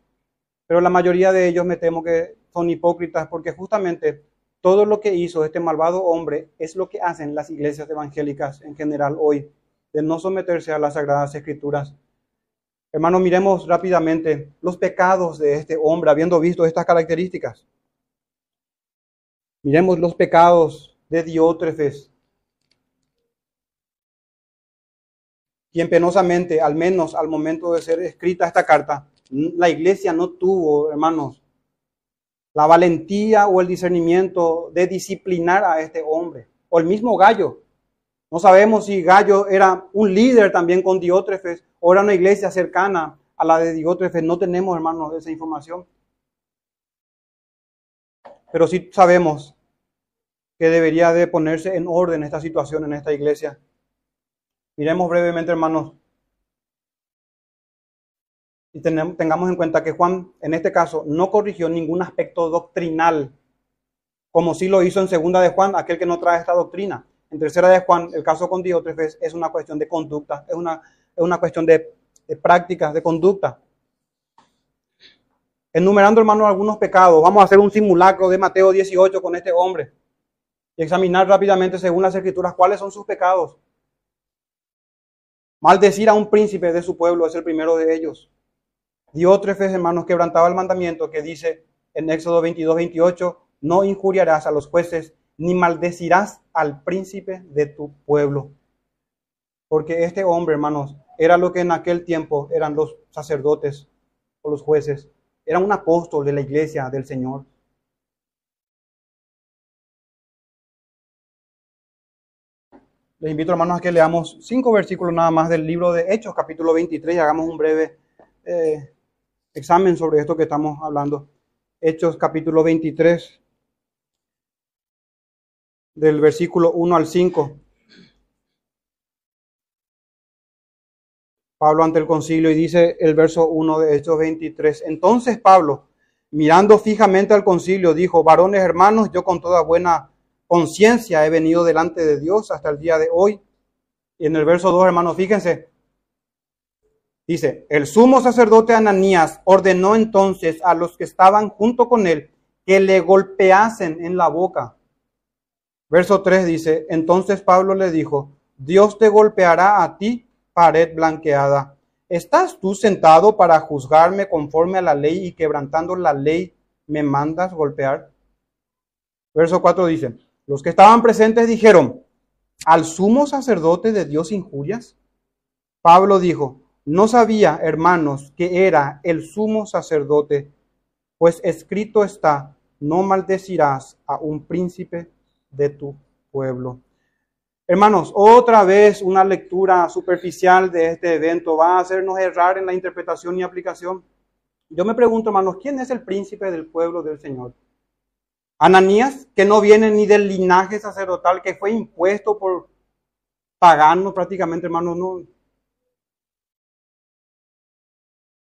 pero la mayoría de ellos me temo que son hipócritas porque justamente todo lo que hizo este malvado hombre es lo que hacen las iglesias evangélicas en general hoy, de no someterse a las sagradas escrituras. Hermanos, miremos rápidamente los pecados de este hombre, habiendo visto estas características. Miremos los pecados de Diótrefes. Quien penosamente, al menos al momento de ser escrita esta carta, la iglesia no tuvo, hermanos, la valentía o el discernimiento de disciplinar a este hombre. O el mismo Gallo. No sabemos si Gallo era un líder también con Diótrefes o era una iglesia cercana a la de Diótrefes. No tenemos, hermanos, esa información. Pero sí sabemos que debería de ponerse en orden esta situación en esta iglesia. Miremos brevemente, hermanos, y tengamos en cuenta que Juan, en este caso, no corrigió ningún aspecto doctrinal, como sí lo hizo en segunda de Juan, aquel que no trae esta doctrina. En tercera de Juan, el caso con Diótrefes es una cuestión de conducta, es una, es una cuestión de, de prácticas, de conducta. Enumerando, hermanos, algunos pecados, vamos a hacer un simulacro de Mateo 18 con este hombre y examinar rápidamente, según las escrituras, cuáles son sus pecados. Maldecir a un príncipe de su pueblo es el primero de ellos. Diótrefes, hermanos, quebrantaba el mandamiento que dice en Éxodo 22, 28, no injuriarás a los jueces ni maldecirás al príncipe de tu pueblo. Porque este hombre, hermanos, era lo que en aquel tiempo eran los sacerdotes o los jueces. Era un apóstol de la iglesia del Señor. Les invito, hermanos, a que leamos cinco versículos nada más del libro de Hechos, capítulo 23, y hagamos un breve eh, examen sobre esto que estamos hablando. Hechos, capítulo 23, del versículo 1 al 5. Pablo ante el concilio y dice el verso 1 de Hechos 23. Entonces Pablo, mirando fijamente al concilio, dijo, varones hermanos, yo con toda buena conciencia he venido delante de Dios hasta el día de hoy. Y en el verso 2, hermanos, fíjense, dice, el sumo sacerdote Ananías ordenó entonces a los que estaban junto con él que le golpeasen en la boca. Verso 3 dice, entonces Pablo le dijo, Dios te golpeará a ti, pared blanqueada. ¿Estás tú sentado para juzgarme conforme a la ley y quebrantando la ley me mandas golpear? Verso 4 dice, los que estaban presentes dijeron, ¿al sumo sacerdote de Dios injurias? Pablo dijo, no sabía, hermanos, que era el sumo sacerdote, pues escrito está, no maldecirás a un príncipe de tu pueblo. Hermanos, otra vez una lectura superficial de este evento va a hacernos errar en la interpretación y aplicación. Yo me pregunto, hermanos, ¿quién es el príncipe del pueblo del Señor? Ananías, que no viene ni del linaje sacerdotal, que fue impuesto por paganos prácticamente, hermanos, no.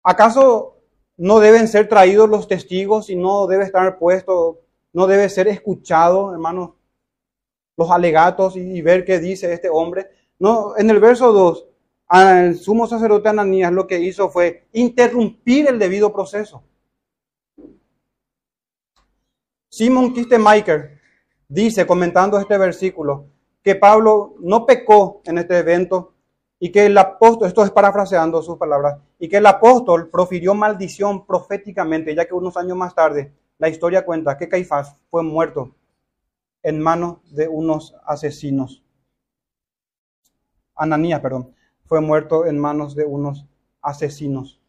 ¿Acaso no deben ser traídos los testigos y no debe estar puesto, no debe ser escuchado, hermanos, los alegatos y, ver qué dice este hombre? No, en el verso 2, el sumo sacerdote Ananías lo que hizo fue interrumpir el debido proceso. Simon Kistemaker dice, comentando este versículo, que Pablo no pecó en este evento y que el apóstol, esto es parafraseando sus palabras, y que el apóstol profirió maldición proféticamente, ya que unos años más tarde la historia cuenta que Caifás fue muerto en manos de unos asesinos. Ananías, perdón, fue muerto en manos de unos asesinos.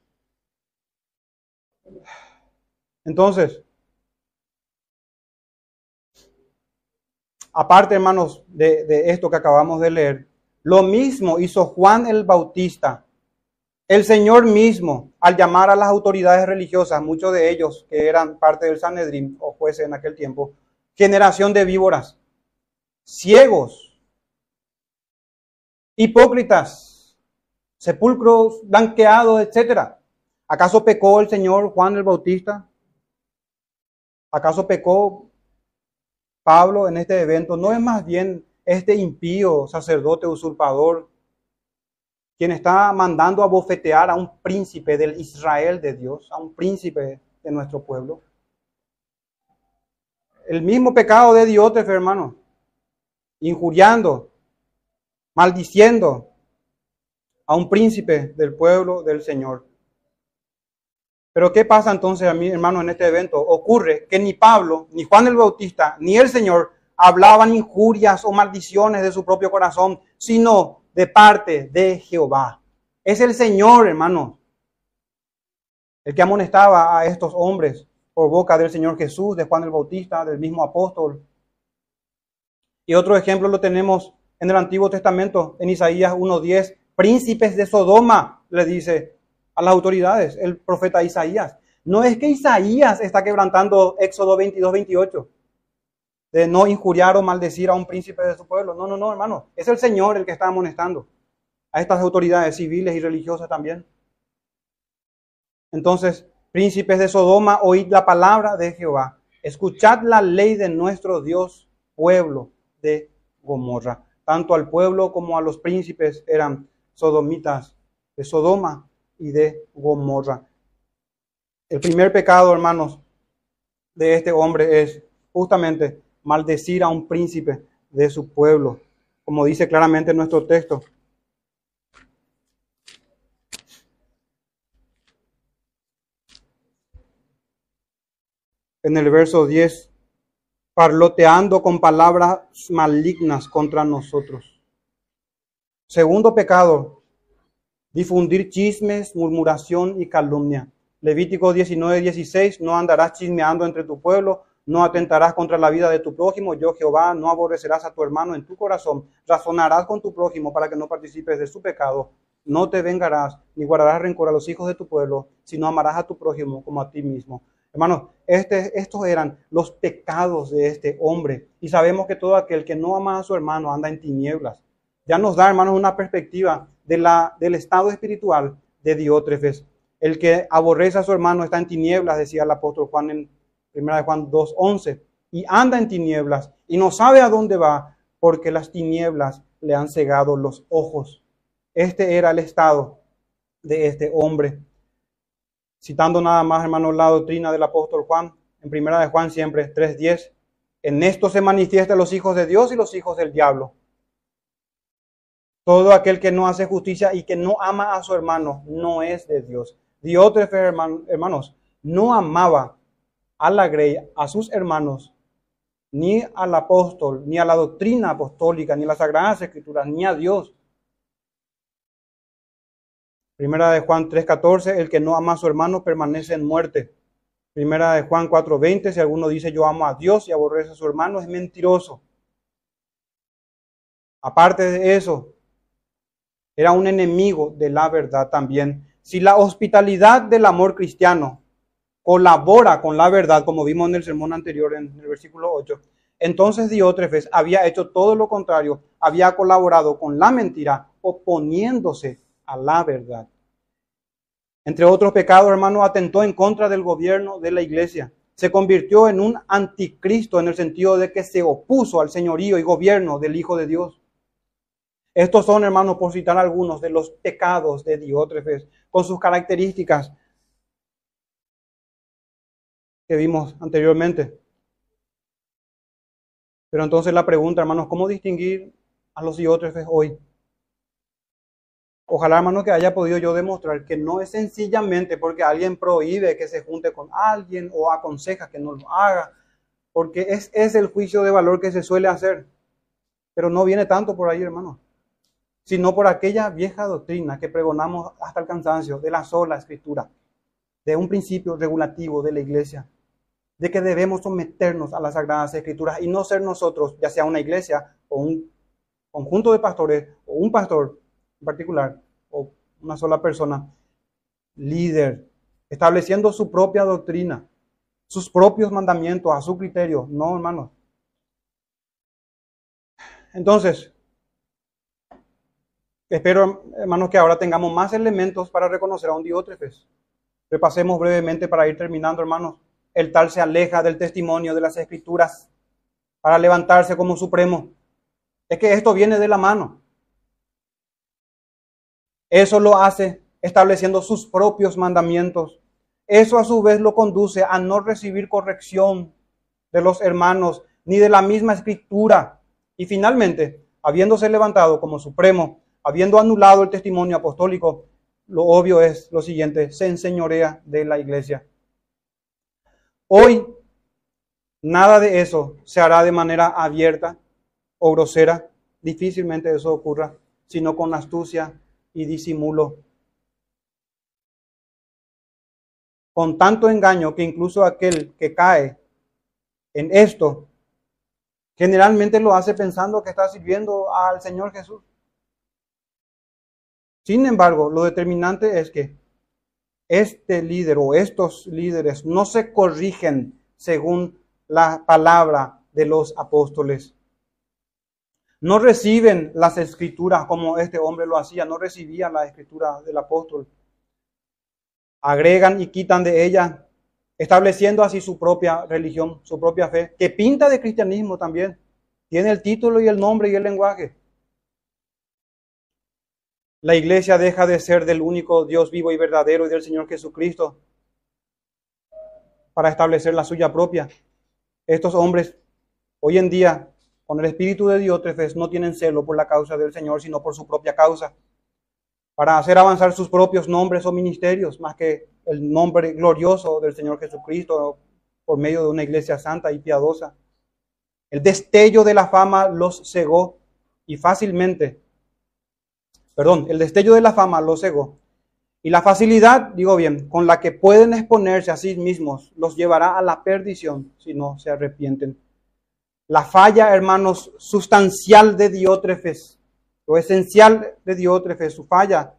Entonces, aparte, hermanos, de, esto que acabamos de leer, lo mismo hizo Juan el Bautista. El Señor mismo, al llamar a las autoridades religiosas, muchos de ellos que eran parte del Sanedrín o jueces en aquel tiempo, generación de víboras, ciegos, hipócritas, sepulcros blanqueados, etc. ¿Acaso pecó el Señor Juan el Bautista? ¿Acaso pecó Pablo en este evento no es más bien este impío sacerdote usurpador quien está mandando a bofetear a un príncipe del Israel de Dios, a un príncipe de nuestro pueblo. El mismo pecado de Diótrefe, hermano, injuriando, maldiciendo a un príncipe del pueblo del Señor. Pero ¿qué pasa entonces a mí, hermano, en este evento? Ocurre que ni Pablo, ni Juan el Bautista, ni el Señor hablaban injurias o maldiciones de su propio corazón, sino de parte de Jehová. Es el Señor, hermano, el que amonestaba a estos hombres por boca del Señor Jesús, de Juan el Bautista, del mismo apóstol. Y otro ejemplo lo tenemos en el Antiguo Testamento, en Isaías 1.10, príncipes de Sodoma, le dice a las autoridades, el profeta Isaías. No es que Isaías está quebrantando Éxodo 22, 28, de no injuriar o maldecir a un príncipe de su pueblo. No, no, no, hermano. Es el Señor el que está amonestando a estas autoridades civiles y religiosas también. Entonces, príncipes de Sodoma, oíd la palabra de Jehová. Escuchad la ley de nuestro Dios, pueblo de Gomorra. Tanto al pueblo como a los príncipes eran sodomitas de Sodoma y de Gomorra. El primer pecado, hermanos, de este hombre es justamente maldecir a un príncipe de su pueblo, como dice claramente nuestro texto. En el verso 10, parloteando con palabras malignas contra nosotros. Segundo pecado, difundir chismes, murmuración y calumnia. Levítico 19, 16, no andarás chismeando entre tu pueblo, no atentarás contra la vida de tu prójimo, yo Jehová, no aborrecerás a tu hermano en tu corazón, razonarás con tu prójimo para que no participes de su pecado, no te vengarás, ni guardarás rencor a los hijos de tu pueblo, sino amarás a tu prójimo como a ti mismo. Hermanos, este, estos eran los pecados de este hombre. Y sabemos que todo aquel que no ama a su hermano anda en tinieblas. Ya nos da, hermanos, una perspectiva de la, del estado espiritual de Diótrefes. El que aborrece a su hermano está en tinieblas, decía el apóstol Juan en 1 Juan 2.11, y anda en tinieblas y no sabe a dónde va porque las tinieblas le han cegado los ojos. Este era el estado de este hombre. Citando nada más, hermanos, la doctrina del apóstol Juan, en primera de Juan siempre, 3.10, en esto se manifiestan los hijos de Dios y los hijos del diablo. Todo aquel que no hace justicia y que no ama a su hermano no es de Dios. Diótrefes, hermanos, no amaba a la grey, a sus hermanos, ni al apóstol, ni a la doctrina apostólica, ni a las sagradas escrituras, ni a Dios. Primera de Juan 3:14, el que no ama a su hermano permanece en muerte. Primera de Juan 4:20, si alguno dice yo amo a Dios y aborrece a su hermano, es mentiroso. Aparte de eso, era un enemigo de la verdad también. Si la hospitalidad del amor cristiano colabora con la verdad, como vimos en el sermón anterior en el versículo 8, entonces Diótrefes había hecho todo lo contrario, había colaborado con la mentira, oponiéndose a la verdad. Entre otros pecados, hermano, atentó en contra del gobierno de la iglesia. Se convirtió en un anticristo en el sentido de que se opuso al señorío y gobierno del Hijo de Dios. Estos son, hermanos, por citar algunos de los pecados de Diótrefes, con sus características que vimos anteriormente. Pero entonces la pregunta, hermanos, ¿cómo distinguir a los Diótrefes hoy? Ojalá, hermano, que haya podido yo demostrar que no es sencillamente porque alguien prohíbe que se junte con alguien o aconseja que no lo haga, porque es, es el juicio de valor que se suele hacer. Pero no viene tanto por ahí, hermano, sino por aquella vieja doctrina que pregonamos hasta el cansancio de la sola escritura, de un principio regulativo de la iglesia, de que debemos someternos a las sagradas escrituras y no ser nosotros, ya sea una iglesia o un conjunto de pastores o un pastor, particular o una sola persona, líder, estableciendo su propia doctrina, sus propios mandamientos a su criterio. No, hermanos. Entonces, espero, hermanos, que ahora tengamos más elementos para reconocer a un diótrefes. Repasemos brevemente para ir terminando, hermanos. El tal se aleja del testimonio de las escrituras para levantarse como supremo. Es que esto viene de la mano. Eso lo hace estableciendo sus propios mandamientos. Eso a su vez lo conduce a no recibir corrección de los hermanos ni de la misma escritura. Y finalmente, habiéndose levantado como supremo, habiendo anulado el testimonio apostólico, lo obvio es lo siguiente, se enseñorea de la iglesia. Hoy, nada de eso se hará de manera abierta o grosera. Difícilmente eso ocurra, sino con astucia y disimulo. Con tanto engaño que incluso aquel que cae en esto, generalmente lo hace pensando que está sirviendo al Señor Jesús. Sin embargo, lo determinante es que este líder o estos líderes no se corrigen según la palabra de los apóstoles no reciben las escrituras como este hombre lo hacía, no recibían la escritura del apóstol. Agregan y quitan de ella, estableciendo así su propia religión, su propia fe, que pinta de cristianismo también. Tiene el título y el nombre y el lenguaje. La iglesia deja de ser del único Dios vivo y verdadero y del Señor Jesucristo para establecer la suya propia. Estos hombres hoy en día con el espíritu de Diótrefes no tienen celo por la causa del Señor, sino por su propia causa, para hacer avanzar sus propios nombres o ministerios, más que el nombre glorioso del Señor Jesucristo por medio de una iglesia santa y piadosa. El destello de la fama los cegó y fácilmente, perdón, el destello de la fama los cegó. Y la facilidad, digo bien, con la que pueden exponerse a sí mismos, los llevará a la perdición si no se arrepienten. La falla, hermanos, sustancial de Diótrefes, lo esencial de Diótrefes, su falla,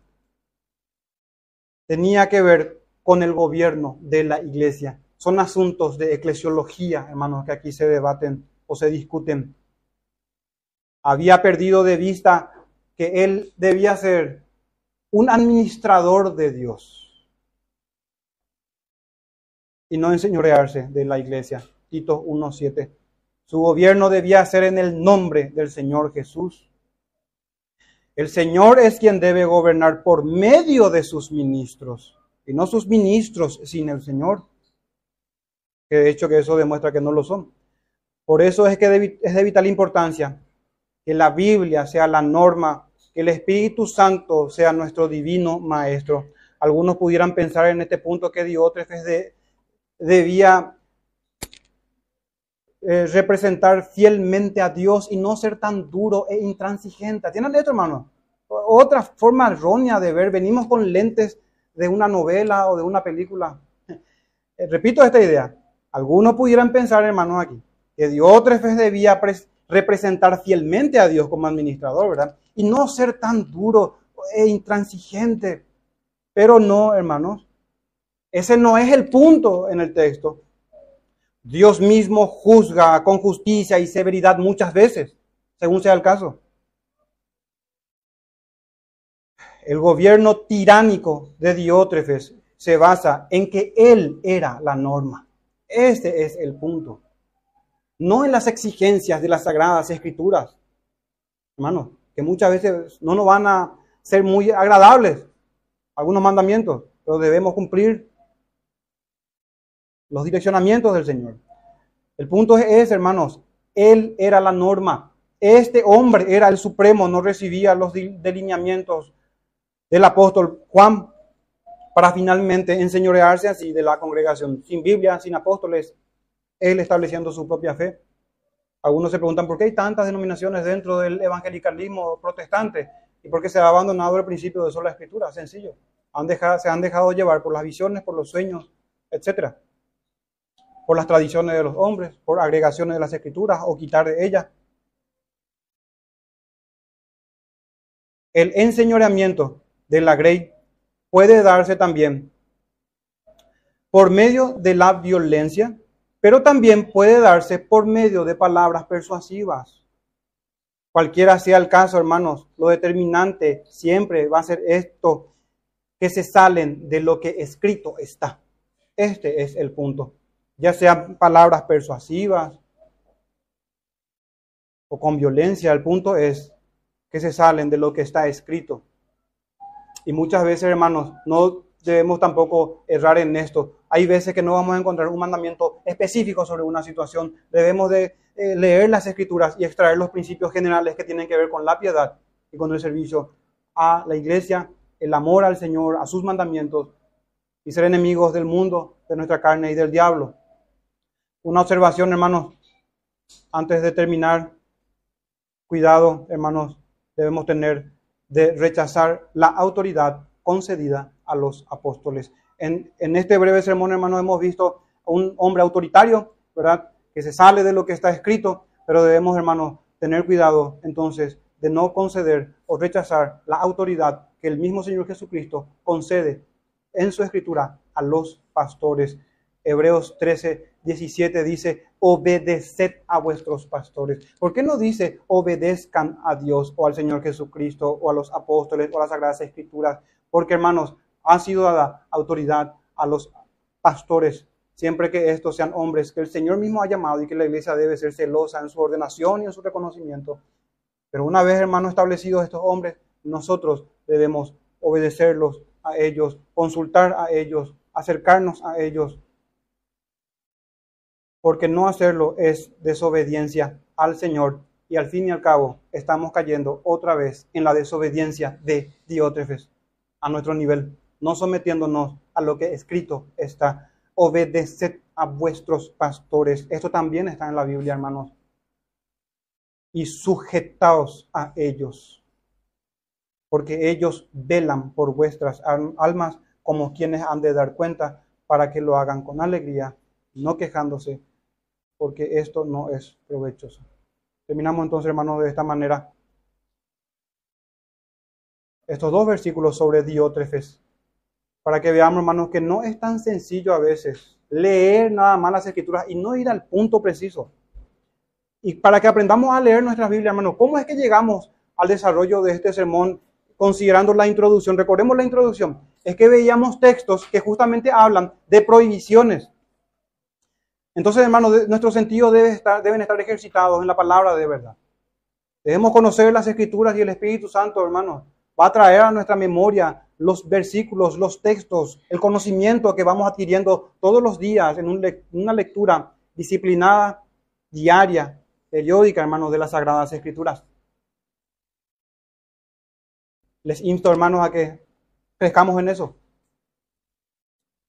tenía que ver con el gobierno de la iglesia. Son asuntos de eclesiología, hermanos, que aquí se debaten o se discuten. Había perdido de vista que él debía ser un administrador de Dios y no enseñorearse de la iglesia. Tito 1.7. Su gobierno debía ser en el nombre del Señor Jesús. El Señor es quien debe gobernar por medio de sus ministros, y no sus ministros sin el Señor. que de hecho que eso demuestra que no lo son. Por eso es que es de vital importancia que la Biblia sea la norma, que el Espíritu Santo sea nuestro divino maestro. Algunos pudieran pensar en este punto que Diótrefes de, debía eh, representar fielmente a Dios y no ser tan duro e intransigente. ¿Tienen esto, hermano? Otra forma errónea de ver, venimos con lentes de una novela o de una película. Eh, repito esta idea. Algunos pudieran pensar, hermano, aquí, que Diótrefes debía representar fielmente a Dios como administrador, ¿verdad? Y no ser tan duro e intransigente. Pero no, hermanos, ese no es el punto en el texto. Dios mismo juzga con justicia y severidad muchas veces, según sea el caso. El gobierno tiránico de Diótrefes se basa en que él era la norma. Este es el punto. No en las exigencias de las sagradas escrituras. Hermano, que muchas veces no nos van a ser muy agradables algunos mandamientos, pero debemos cumplir los direccionamientos del Señor. El punto es, hermanos, Él era la norma. Este hombre era el supremo, no recibía los delineamientos del apóstol Juan para finalmente enseñorearse así de la congregación. Sin Biblia, sin apóstoles, Él estableciendo su propia fe. Algunos se preguntan por qué hay tantas denominaciones dentro del evangelicalismo protestante y por qué se ha abandonado el principio de sola escritura. Sencillo. Se han dejado llevar por las visiones, por los sueños, etcétera por las tradiciones de los hombres, por agregaciones de las escrituras o quitar de ellas. El enseñoreamiento de la grey puede darse también por medio de la violencia, pero también puede darse por medio de palabras persuasivas. Cualquiera sea el caso, hermanos, lo determinante siempre va a ser esto, que se salen de lo que escrito está. Este es el punto ya sean palabras persuasivas o con violencia. El punto es que se salen de lo que está escrito. Y muchas veces, hermanos, no debemos tampoco errar en esto. Hay veces que no vamos a encontrar un mandamiento específico sobre una situación. Debemos de eh, leer las escrituras y extraer los principios generales que tienen que ver con la piedad y con el servicio a la iglesia, el amor al Señor, a sus mandamientos y ser enemigos del mundo, de nuestra carne y del diablo. Una observación, hermanos, antes de terminar. Cuidado, hermanos, debemos tener de rechazar la autoridad concedida a los apóstoles. En, este breve sermón, hermanos, hemos visto a un hombre autoritario, ¿verdad? Que se sale de lo que está escrito, pero debemos, hermanos, tener cuidado entonces de no conceder o rechazar la autoridad que el mismo Señor Jesucristo concede en su escritura a los pastores. Hebreos 13, 17 dice, obedeced a vuestros pastores. ¿Por qué no dice obedezcan a Dios o al Señor Jesucristo o a los apóstoles o a las Sagradas Escrituras? Porque hermanos, ha sido dada autoridad a los pastores, siempre que estos sean hombres que el Señor mismo ha llamado y que la iglesia debe ser celosa en su ordenación y en su reconocimiento. Pero una vez, hermanos, establecidos estos hombres, nosotros debemos obedecerlos a ellos, consultar a ellos, acercarnos a ellos, porque no hacerlo es desobediencia al Señor y al fin y al cabo estamos cayendo otra vez en la desobediencia de Diótrefes a nuestro nivel, no sometiéndonos a lo que escrito está. Obedeced a vuestros pastores. Esto también está en la Biblia, hermanos. Y sujetaos a ellos, porque ellos velan por vuestras almas como quienes han de dar cuenta para que lo hagan con alegría, no quejándose porque esto no es provechoso. Terminamos entonces, hermanos, de esta manera estos dos versículos sobre Diótrefes, para que veamos, hermanos, que no es tan sencillo a veces leer nada más las escrituras y no ir al punto preciso. Y para que aprendamos a leer nuestras Biblias, hermanos, ¿cómo es que llegamos al desarrollo de este sermón considerando la introducción? Recordemos la introducción. Es que veíamos textos que justamente hablan de prohibiciones, entonces, hermanos, nuestros sentidos deben estar, deben estar ejercitados en la palabra de verdad. Debemos conocer las escrituras y el Espíritu Santo, hermanos, va a traer a nuestra memoria los versículos, los textos, el conocimiento que vamos adquiriendo todos los días en una lectura disciplinada, diaria, periódica, hermanos, de las Sagradas Escrituras. Les insto, hermanos, a que crezcamos en eso.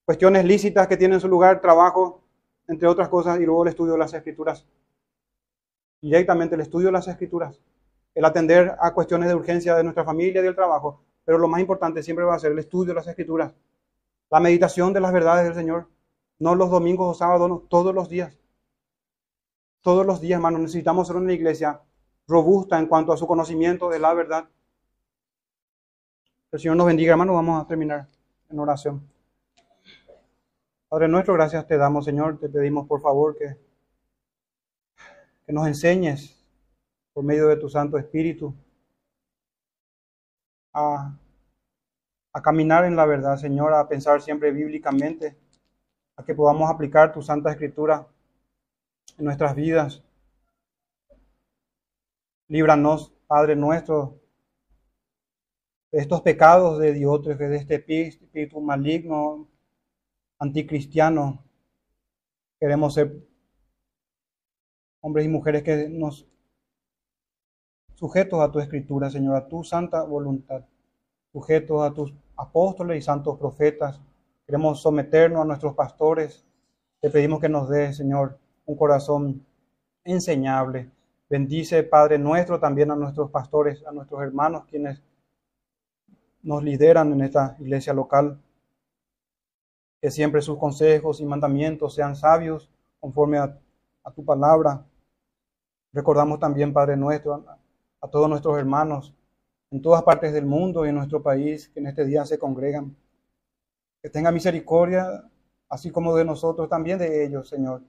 Cuestiones lícitas que tienen su lugar, trabajo, entre otras cosas, y luego el estudio de las Escrituras. Directamente el estudio de las Escrituras. El atender a cuestiones de urgencia de nuestra familia y del trabajo. Pero lo más importante siempre va a ser el estudio de las Escrituras. La meditación de las verdades del Señor. No los domingos o sábados, no, todos los días. Todos los días, hermanos, necesitamos ser una iglesia robusta en cuanto a su conocimiento de la verdad. El Señor nos bendiga, hermanos. Vamos a terminar en oración. Padre nuestro, gracias te damos, Señor. Te pedimos, por favor, que, que nos enseñes por medio de tu Santo Espíritu a, caminar en la verdad, Señor, a pensar siempre bíblicamente, a que podamos aplicar tu Santa Escritura en nuestras vidas. Líbranos, Padre nuestro, de estos pecados de Dios, de este espíritu maligno, anticristiano. Queremos ser hombres y mujeres que nos sujetos a tu escritura, Señor, a tu santa voluntad, sujetos a tus apóstoles y santos profetas. Queremos someternos a nuestros pastores. Te pedimos que nos dé, Señor, un corazón enseñable. Bendice, Padre nuestro, también a nuestros pastores, a nuestros hermanos, quienes nos lideran en esta iglesia local. Que siempre sus consejos y mandamientos sean sabios conforme a, tu palabra. Recordamos también, Padre nuestro, a, a todos nuestros hermanos en todas partes del mundo y en nuestro país que en este día se congregan. Que tenga misericordia, así como de nosotros, también de ellos, Señor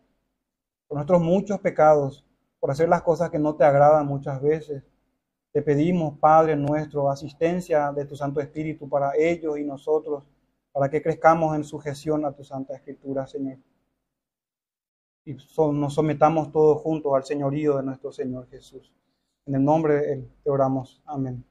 por nuestros muchos pecados, por hacer las cosas que no te agradan muchas veces. Te pedimos, Padre nuestro, asistencia de tu Santo Espíritu para ellos y nosotros, para que crezcamos en sujeción a tu Santa Escritura, Señor. Y nos sometamos todos juntos al señorío de nuestro Señor Jesús. En el nombre de Él te oramos. Amén.